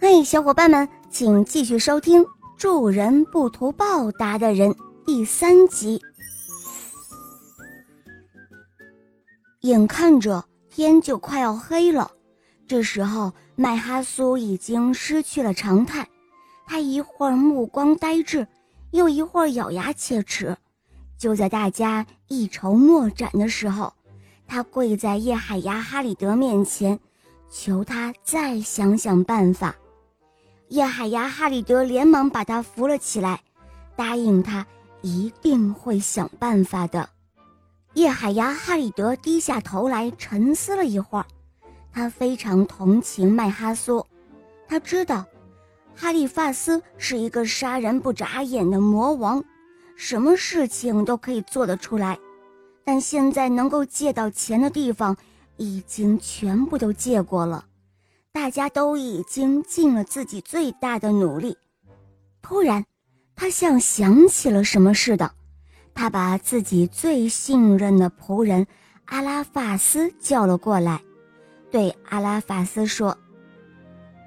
嘿，小伙伴们，请继续收听《助人不图报答的人》第三集。眼看着天就快要黑了，这时候麦哈苏已经失去了常态，他一会儿目光呆滞，又一会儿咬牙切齿。就在大家一筹莫展的时候，他跪在叶海牙哈里德面前，求他再想想办法。叶海牙哈里德连忙把他扶了起来，答应他一定会想办法的。叶海牙哈里德低下头来沉思了一会儿，他非常同情麦哈苏，他知道哈利法斯是一个杀人不眨眼的魔王，什么事情都可以做得出来，但现在能够借到钱的地方已经全部都借过了。大家都已经尽了自己最大的努力。突然，他像想起了什么似的，他把自己最信任的仆人阿拉法斯叫了过来，对阿拉法斯说：“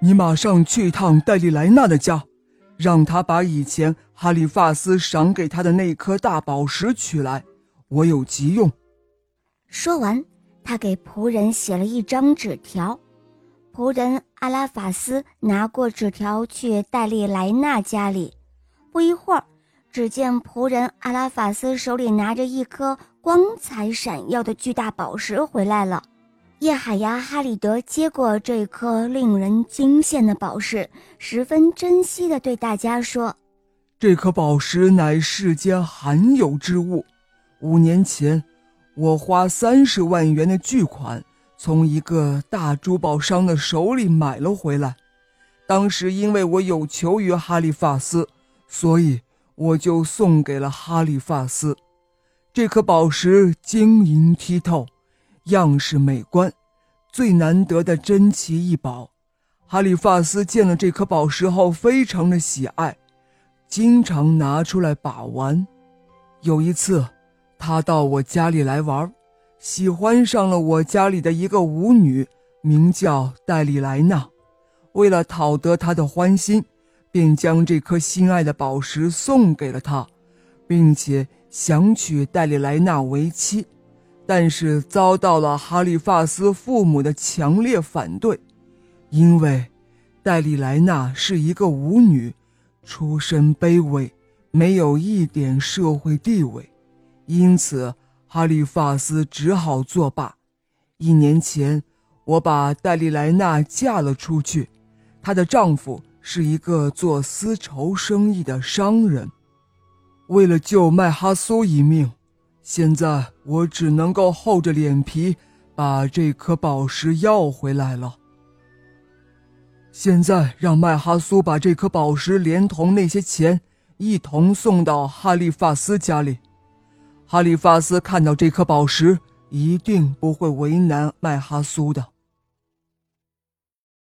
你马上去一趟戴利莱纳的家，让他把以前哈利法斯赏给他的那颗大宝石取来，我有急用。”说完，他给仆人写了一张纸条。仆人阿拉法斯拿过纸条去戴利莱纳家里，不一会儿，只见仆人阿拉法斯手里拿着一颗光彩闪耀的巨大宝石回来了。叶海牙哈里德接过这颗令人惊羡的宝石，十分珍惜地对大家说：“这颗宝石乃世间罕有之物，五年前，我花三十万元的巨款。”从一个大珠宝商的手里买了回来，当时因为我有求于哈利法斯，所以我就送给了哈利法斯。这颗宝石晶莹剔透，样式美观，最难得的珍奇异宝。哈利法斯见了这颗宝石后，非常的喜爱，经常拿出来把玩。有一次，他到我家里来玩。喜欢上了我家里的一个舞女，名叫戴丽莱娜。为了讨得她的欢心，便将这颗心爱的宝石送给了她，并且想娶戴丽莱娜为妻，但是遭到了哈利法斯父母的强烈反对，因为戴丽莱娜是一个舞女，出身卑微，没有一点社会地位，因此。哈利法斯只好作罢。一年前，我把戴丽莱娜嫁了出去，她的丈夫是一个做丝绸生意的商人。为了救麦哈苏一命，现在我只能够厚着脸皮把这颗宝石要回来了。现在让麦哈苏把这颗宝石连同那些钱一同送到哈利法斯家里。哈利发斯看到这颗宝石，一定不会为难麦哈苏的。